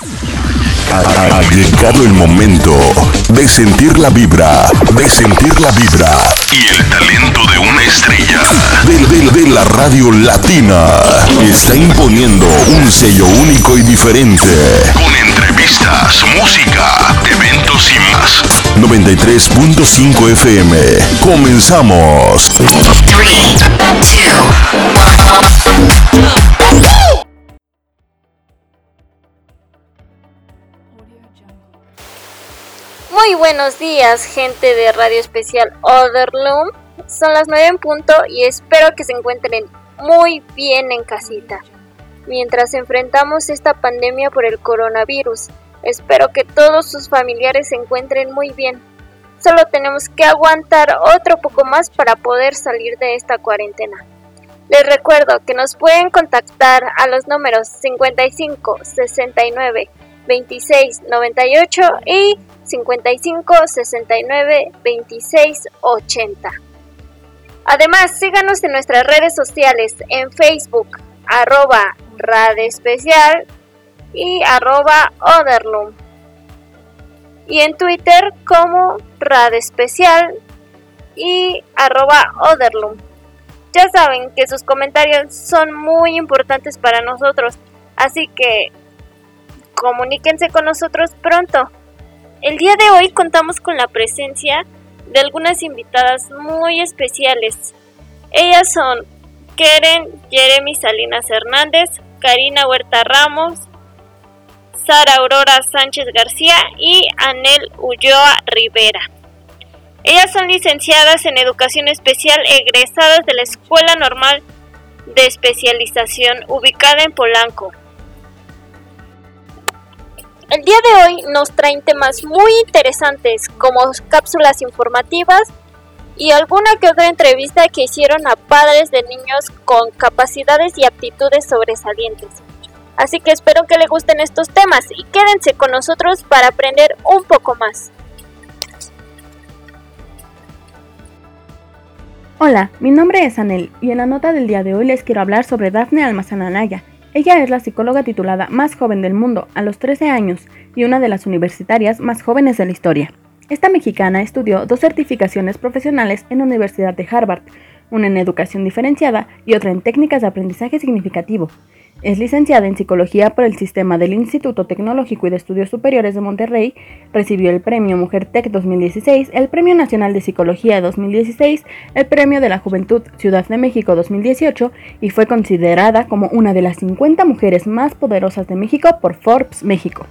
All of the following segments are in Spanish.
Ha, llegado el momento de sentir la vibra, de sentir la vibra y el talento de una estrella de, de la radio latina. Está imponiendo un sello único y diferente. Con entrevistas, música, eventos y más. 93.5 FM. Comenzamos. Muy buenos días, gente de Radio Especial Otherloom. Son las 9 en punto y espero que se encuentren muy bien en casita. Mientras enfrentamos esta pandemia por el coronavirus, espero que todos sus familiares se encuentren muy bien. Solo tenemos que aguantar otro poco más para poder salir de esta cuarentena. Les recuerdo que nos pueden contactar a los números 55 69 26 98 y 55 69 26 80. Además, síganos en nuestras redes sociales en Facebook, arroba Especial y arroba Otherloom. Y en Twitter como Especial y arroba Otherloom. Ya saben que sus comentarios son muy importantes para nosotros, así que comuníquense con nosotros pronto. El día de hoy contamos con la presencia de algunas invitadas muy especiales. Ellas son Keren Jeremy Salinas Hernández, Karina Huerta Ramos, Sara Aurora Sánchez García y Anel Ulloa Rivera. Ellas son licenciadas en Educación Especial egresadas de la Escuela Normal de Especialización ubicada en Polanco. El día de hoy nos traen temas muy interesantes como cápsulas informativas y alguna que otra entrevista que hicieron a padres de niños con capacidades y aptitudes sobresalientes. Así que espero que les gusten estos temas y quédense con nosotros para aprender un poco más. Hola, mi nombre es Anel y en la nota del día de hoy les quiero hablar sobre Dafne Almazananaya, ella es la psicóloga titulada más joven del mundo, a los 13 años, y una de las universitarias más jóvenes de la historia. Esta mexicana estudió dos certificaciones profesionales en la Universidad de Harvard, una en educación diferenciada y otra en técnicas de aprendizaje significativo. Es licenciada en Psicología por el sistema del Instituto Tecnológico y de Estudios Superiores de Monterrey, recibió el Premio Mujer Tech 2016, el Premio Nacional de Psicología 2016, el Premio de la Juventud Ciudad de México 2018 y fue considerada como una de las 50 mujeres más poderosas de México por Forbes México.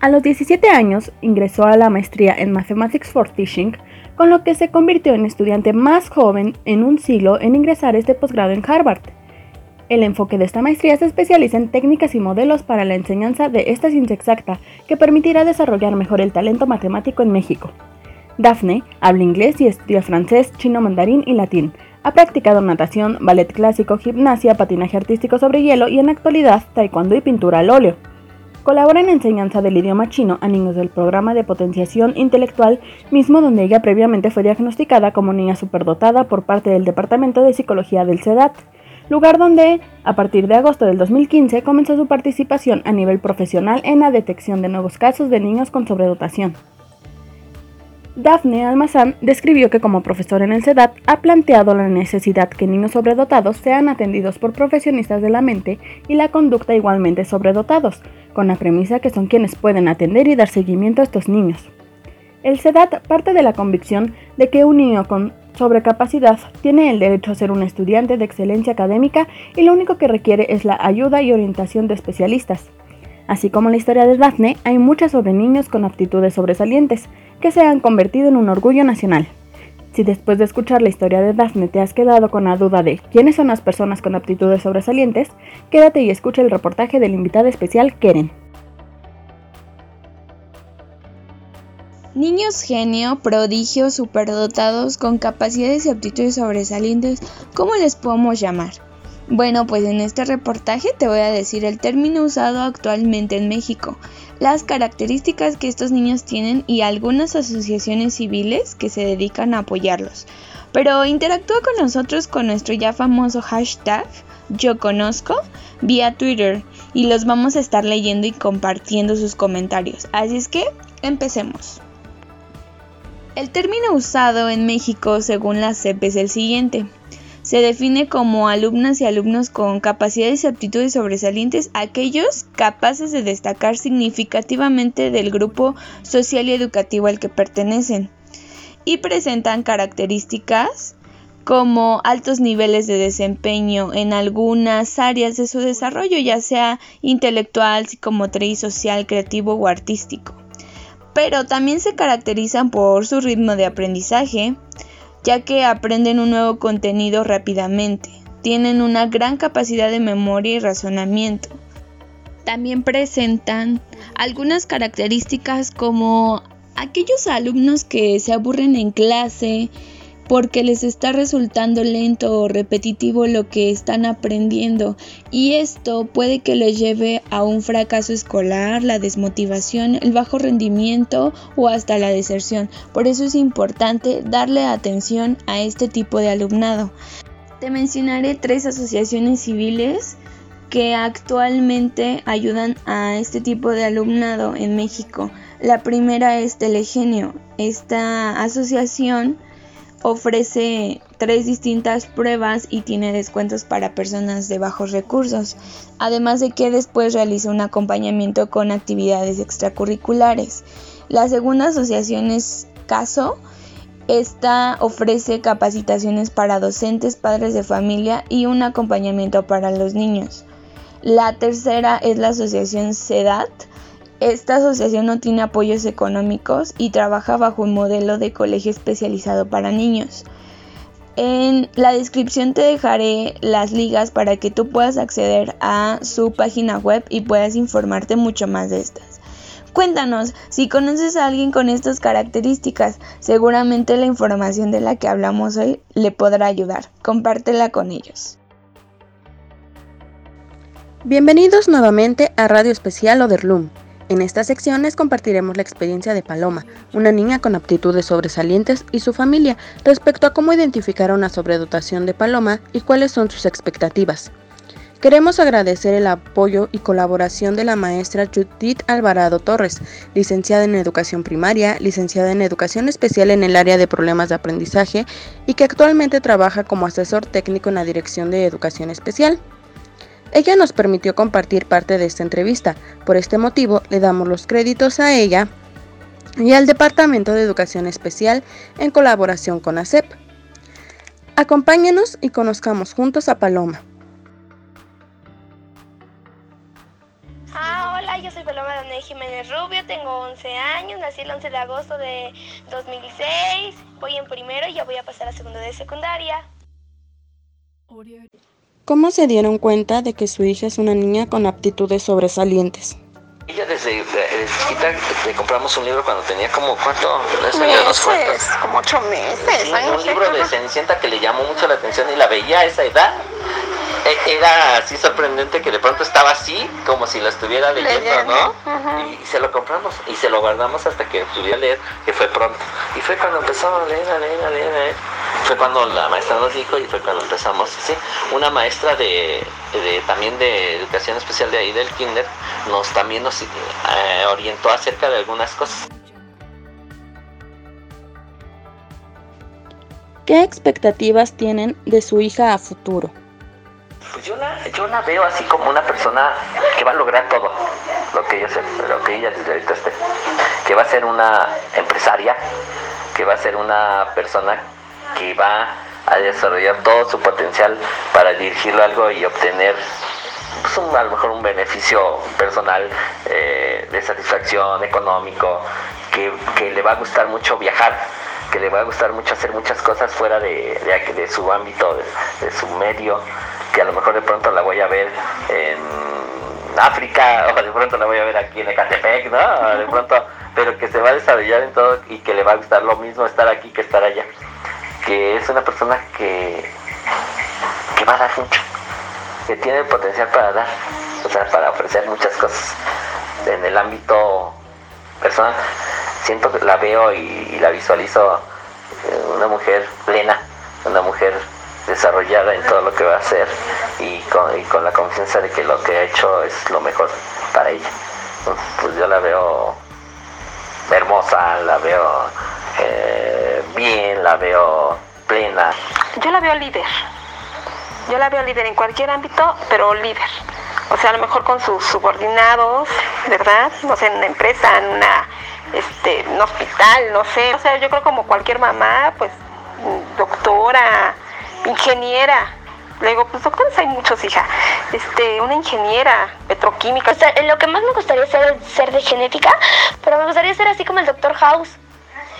A los 17 años ingresó a la maestría en Mathematics for Teaching, con lo que se convirtió en estudiante más joven en un siglo en ingresar este posgrado en Harvard. El enfoque de esta maestría se especializa en técnicas y modelos para la enseñanza de esta ciencia exacta que permitirá desarrollar mejor el talento matemático en México. Daphne habla inglés y estudia francés, chino, mandarín y latín. Ha practicado natación, ballet clásico, gimnasia, patinaje artístico sobre hielo y en actualidad taekwondo y pintura al óleo. Colabora en enseñanza del idioma chino a niños del programa de potenciación intelectual, mismo donde ella previamente fue diagnosticada como niña superdotada por parte del Departamento de Psicología del CEDAT lugar donde, a partir de agosto del 2015, comenzó su participación a nivel profesional en la detección de nuevos casos de niños con sobredotación. Daphne Almazán describió que como profesor en el CEDAT ha planteado la necesidad que niños sobredotados sean atendidos por profesionistas de la mente y la conducta igualmente sobredotados, con la premisa que son quienes pueden atender y dar seguimiento a estos niños. El CEDAT parte de la convicción de que un niño con sobre capacidad, tiene el derecho a ser un estudiante de excelencia académica y lo único que requiere es la ayuda y orientación de especialistas. Así como la historia de Daphne, hay muchas sobre niños con aptitudes sobresalientes, que se han convertido en un orgullo nacional. Si después de escuchar la historia de Daphne te has quedado con la duda de quiénes son las personas con aptitudes sobresalientes, quédate y escucha el reportaje del invitado especial Keren. Niños genio, prodigios, superdotados, con capacidades y aptitudes sobresalientes, ¿cómo les podemos llamar? Bueno, pues en este reportaje te voy a decir el término usado actualmente en México, las características que estos niños tienen y algunas asociaciones civiles que se dedican a apoyarlos. Pero interactúa con nosotros con nuestro ya famoso hashtag yo conozco vía Twitter y los vamos a estar leyendo y compartiendo sus comentarios. Así es que empecemos. El término usado en México según la CEP es el siguiente. Se define como alumnas y alumnos con capacidades y aptitudes sobresalientes aquellos capaces de destacar significativamente del grupo social y educativo al que pertenecen y presentan características como altos niveles de desempeño en algunas áreas de su desarrollo, ya sea intelectual, psicomotriz, social, creativo o artístico pero también se caracterizan por su ritmo de aprendizaje, ya que aprenden un nuevo contenido rápidamente, tienen una gran capacidad de memoria y razonamiento. También presentan algunas características como aquellos alumnos que se aburren en clase, porque les está resultando lento o repetitivo lo que están aprendiendo y esto puede que les lleve a un fracaso escolar, la desmotivación, el bajo rendimiento o hasta la deserción. Por eso es importante darle atención a este tipo de alumnado. Te mencionaré tres asociaciones civiles que actualmente ayudan a este tipo de alumnado en México. La primera es Telegenio. Esta asociación ofrece tres distintas pruebas y tiene descuentos para personas de bajos recursos, además de que después realiza un acompañamiento con actividades extracurriculares. La segunda asociación es Caso. Esta ofrece capacitaciones para docentes, padres de familia y un acompañamiento para los niños. La tercera es la asociación SEDAT esta asociación no tiene apoyos económicos y trabaja bajo un modelo de colegio especializado para niños. En la descripción te dejaré las ligas para que tú puedas acceder a su página web y puedas informarte mucho más de estas. Cuéntanos, si conoces a alguien con estas características, seguramente la información de la que hablamos hoy le podrá ayudar. Compártela con ellos. Bienvenidos nuevamente a Radio Especial Oderlum. En esta sección les compartiremos la experiencia de Paloma, una niña con aptitudes sobresalientes y su familia respecto a cómo identificar una sobredotación de Paloma y cuáles son sus expectativas. Queremos agradecer el apoyo y colaboración de la maestra Judith Alvarado Torres, licenciada en Educación Primaria, licenciada en Educación Especial en el área de problemas de aprendizaje y que actualmente trabaja como asesor técnico en la Dirección de Educación Especial. Ella nos permitió compartir parte de esta entrevista. Por este motivo, le damos los créditos a ella y al Departamento de Educación Especial en colaboración con ACEP. Acompáñenos y conozcamos juntos a Paloma. Ah, hola, yo soy Paloma Daniel Jiménez Rubio, tengo 11 años, nací el 11 de agosto de 2006, voy en primero y ya voy a pasar a segundo de secundaria. ¿Cómo se dieron cuenta de que su hija es una niña con aptitudes sobresalientes? Ella desde, chiquita le compramos un libro cuando tenía como cuánto meses, como ocho meses. un libro de Cenicienta que le llamó mucho la atención y la veía a esa edad e, era así sorprendente que de pronto estaba así, como si lo estuviera leyendo, ¿no? y, se lo compramos y se lo guardamos hasta que pudiera leer, que fue pronto. Y fue cuando empezó a leer, a leer, a leer, Fue cuando la maestra nos dijo y fue cuando empezamos, sí. Una maestra de, también de educación especial de ahí del kinder nos también nos eh, orientó acerca de algunas cosas. ¿Qué expectativas tienen de su hija a futuro? Pues yo la, yo la veo así como una persona que va a lograr todo lo que ella, lo que ella desde ahorita esté. Que va a ser una empresaria, que va a ser una persona que va a desarrollar todo su potencial para dirigirlo a algo y obtener pues, a lo mejor un beneficio personal eh, de satisfacción económico, que, que, le va a gustar mucho viajar, que le va a gustar mucho hacer muchas cosas fuera de, de, su ámbito, de, su medio que a lo mejor de pronto la voy a ver en África o de pronto la voy a ver aquí en Ecatepec, ¿no? De pronto, pero que se va a desarrollar en todo y que le va a gustar lo mismo estar aquí que estar allá. Que es una persona que, que va a dar mucho, que tiene potencial para dar, o sea, para ofrecer muchas cosas en el ámbito personal. Siento que la veo y, y la visualizo eh, una mujer plena, una mujer desarrollada en todo lo que va a hacer y con, la confianza de que lo que ha hecho es lo mejor para ella. Pues yo la veo hermosa, la veo eh, la veo plena. Yo la veo líder. Yo la veo líder en cualquier ámbito, pero líder. O sea, a lo mejor con sus subordinados, ¿verdad? No sé, en una empresa, en una, este, un hospital, no sé. O sea, yo creo como cualquier mamá, pues, doctora, ingeniera. Le digo, pues doctores hay muchos, hija. Este, una ingeniera, petroquímica. O sea, lo que más me gustaría ser, ser de genética, pero me gustaría ser así como el doctor House.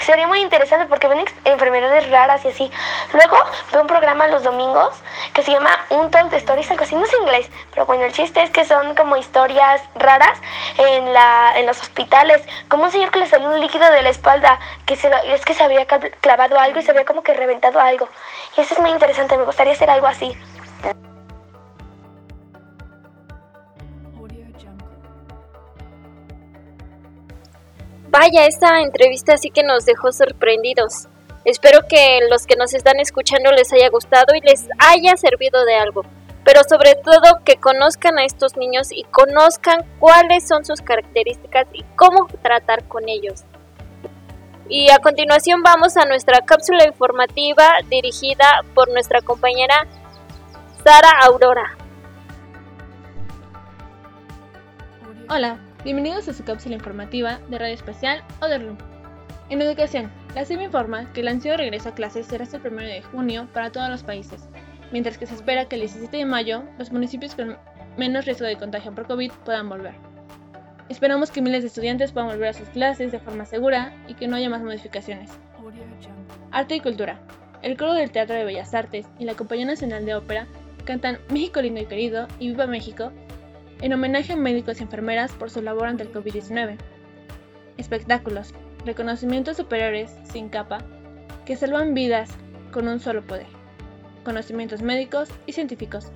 Sería muy interesante porque ven enfermedades raras y así. Luego veo un programa los domingos que se llama Un de Stories, algo así, no es inglés, pero bueno, el chiste es que son como historias raras en, la, en los hospitales. Como un señor que le salió un líquido de la espalda, que se, es que se había clavado algo y se había como que reventado algo. Y eso es muy interesante, me gustaría hacer algo así. Vaya, esta entrevista sí que nos dejó sorprendidos. Espero que los que nos están escuchando les haya gustado y les haya servido de algo. Pero sobre todo que conozcan a estos niños y conozcan cuáles son sus características y cómo tratar con ellos. Y a continuación vamos a nuestra cápsula informativa dirigida por nuestra compañera Sara Aurora. Hola, Bienvenidos a su cápsula informativa de Radio Especial Oderloom. En educación, la CIB informa que el ansiado regreso a clases será hasta el 1 de junio para todos los países, mientras que se espera que el 17 de mayo los municipios con menos riesgo de contagio por COVID puedan volver. Esperamos que miles de estudiantes puedan volver a sus clases de forma segura y que no haya más modificaciones. Arte y cultura. El coro del Teatro de Bellas Artes y la Compañía Nacional de Ópera cantan México lindo y querido y Viva México en homenaje a médicos y enfermeras por su labor ante el COVID-19. Espectáculos, reconocimientos superiores sin capa, que salvan vidas con un solo poder. Conocimientos médicos y científicos.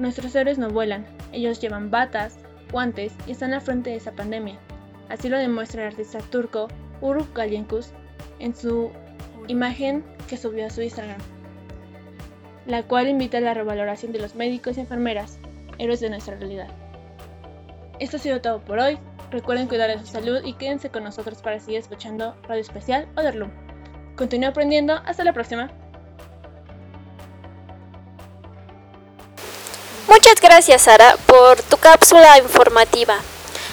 Nuestros héroes no vuelan, ellos llevan batas, guantes y están al frente de esa pandemia. Así lo demuestra el artista turco Uruk Galyenkus en su imagen que subió a su Instagram, la cual invita a la revaloración de los médicos y enfermeras héroes de nuestra realidad. Esto ha sido todo por hoy. Recuerden cuidar de su salud y quédense con nosotros para seguir escuchando Radio Especial Oderloom. Continúa aprendiendo. Hasta la próxima. Muchas gracias Sara por tu cápsula informativa.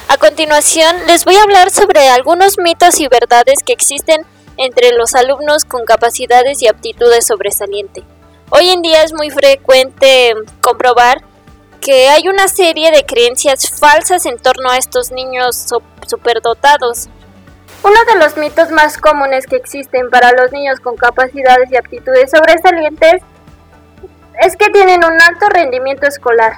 A continuación les voy a hablar sobre algunos mitos y verdades que existen entre los alumnos con capacidades y aptitudes sobresalientes. Hoy en día es muy frecuente comprobar que hay una serie de creencias falsas en torno a estos niños superdotados. Uno de los mitos más comunes que existen para los niños con capacidades y aptitudes sobresalientes es que tienen un alto rendimiento escolar.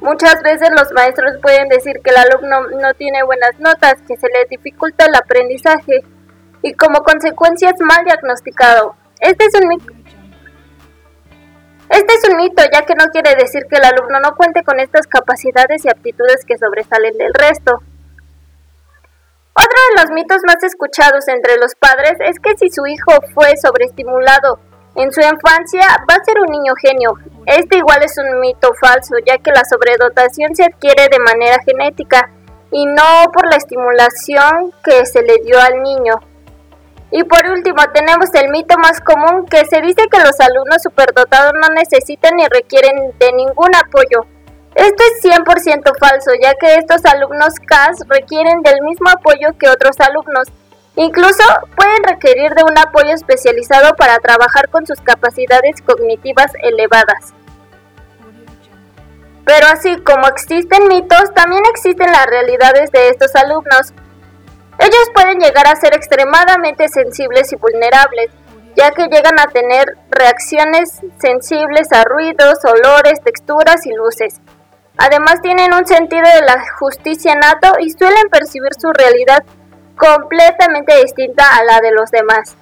Muchas veces los maestros pueden decir que el alumno no tiene buenas notas, que se le dificulta el aprendizaje y como consecuencia es mal diagnosticado. Este es un es un mito, ya que no quiere decir que el alumno no cuente con estas capacidades y aptitudes que sobresalen del resto. Otro de los mitos más escuchados entre los padres es que si su hijo fue sobreestimulado en su infancia, va a ser un niño genio. Este igual es un mito falso, ya que la sobredotación se adquiere de manera genética y no por la estimulación que se le dio al niño. Y por último, tenemos el mito más común que se dice que los alumnos superdotados no necesitan ni requieren de ningún apoyo. Esto es 100% falso, ya que estos alumnos CAS requieren del mismo apoyo que otros alumnos. Incluso pueden requerir de un apoyo especializado para trabajar con sus capacidades cognitivas elevadas. Pero así como existen mitos, también existen las realidades de estos alumnos. Ellos pueden llegar a ser extremadamente sensibles y vulnerables, ya que llegan a tener reacciones sensibles a ruidos, olores, texturas y luces. Además tienen un sentido de la justicia nato y suelen percibir su realidad completamente distinta a la de los demás.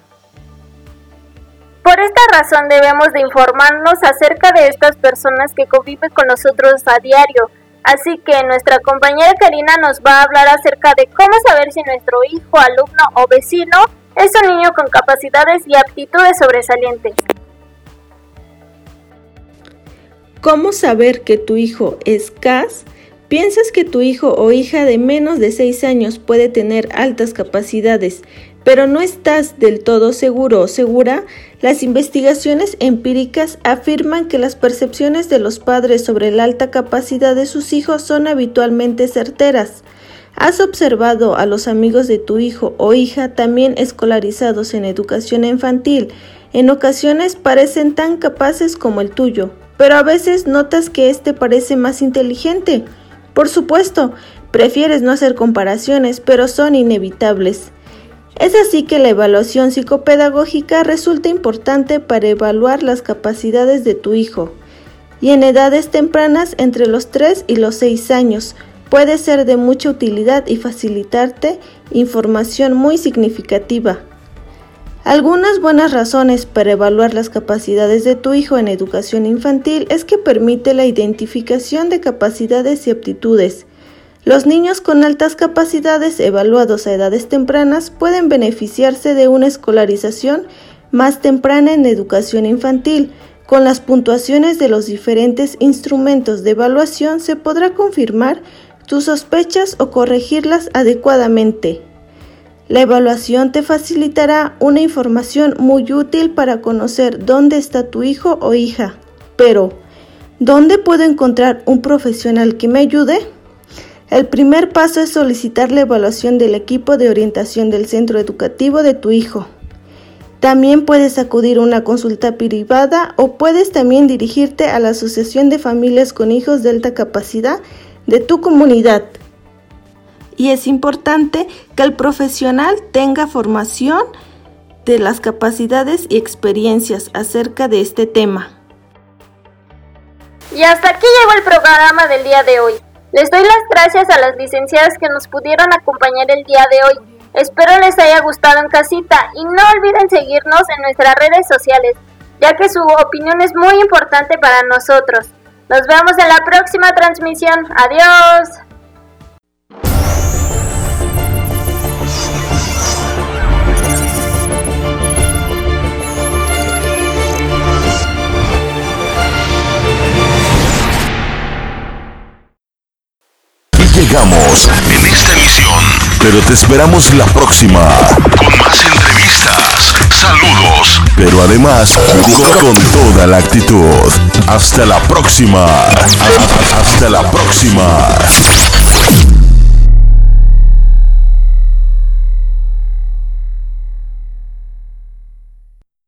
Por esta razón debemos de informarnos acerca de estas personas que conviven con nosotros a diario, Así que nuestra compañera Karina nos va a hablar acerca de cómo saber si nuestro hijo, alumno o vecino es un niño con capacidades y aptitudes sobresalientes. ¿Cómo saber que tu hijo es CAS? ¿Piensas que tu hijo o hija de menos de 6 años puede tener altas capacidades pero no estás del todo seguro o segura? Las investigaciones empíricas afirman que las percepciones de los padres sobre la alta capacidad de sus hijos son habitualmente certeras. ¿Has observado a los amigos de tu hijo o hija también escolarizados en educación infantil? En ocasiones parecen tan capaces como el tuyo, pero a veces notas que éste parece más inteligente. Por supuesto, prefieres no hacer comparaciones, pero son inevitables. Es así que la evaluación psicopedagógica resulta importante para evaluar las capacidades de tu hijo. Y en edades tempranas, entre los 3 y los 6 años, puede ser de mucha utilidad y facilitarte información muy significativa. Algunas buenas razones para evaluar las capacidades de tu hijo en educación infantil es que permite la identificación de capacidades y aptitudes. Los niños con altas capacidades evaluados a edades tempranas pueden beneficiarse de una escolarización más temprana en educación infantil. Con las puntuaciones de los diferentes instrumentos de evaluación se podrá confirmar tus sospechas o corregirlas adecuadamente. La evaluación te facilitará una información muy útil para conocer dónde está tu hijo o hija. Pero, ¿dónde puedo encontrar un profesional que me ayude? El primer paso es solicitar la evaluación del equipo de orientación del centro educativo de tu hijo. También puedes acudir a una consulta privada o puedes también dirigirte a la Asociación de Familias con Hijos de Alta Capacidad de tu comunidad y es importante que el profesional tenga formación de las capacidades y experiencias acerca de este tema. Y hasta aquí llegó el programa del día de hoy. Les doy las gracias a las licenciadas que nos pudieron acompañar el día de hoy. Espero les haya gustado en casita y no olviden seguirnos en nuestras redes sociales, ya que su opinión es muy importante para nosotros. Nos vemos en la próxima transmisión. Adiós. En esta emisión. Pero te esperamos la próxima con más entrevistas, saludos, pero además con toda la actitud. Hasta la próxima. Hasta la próxima.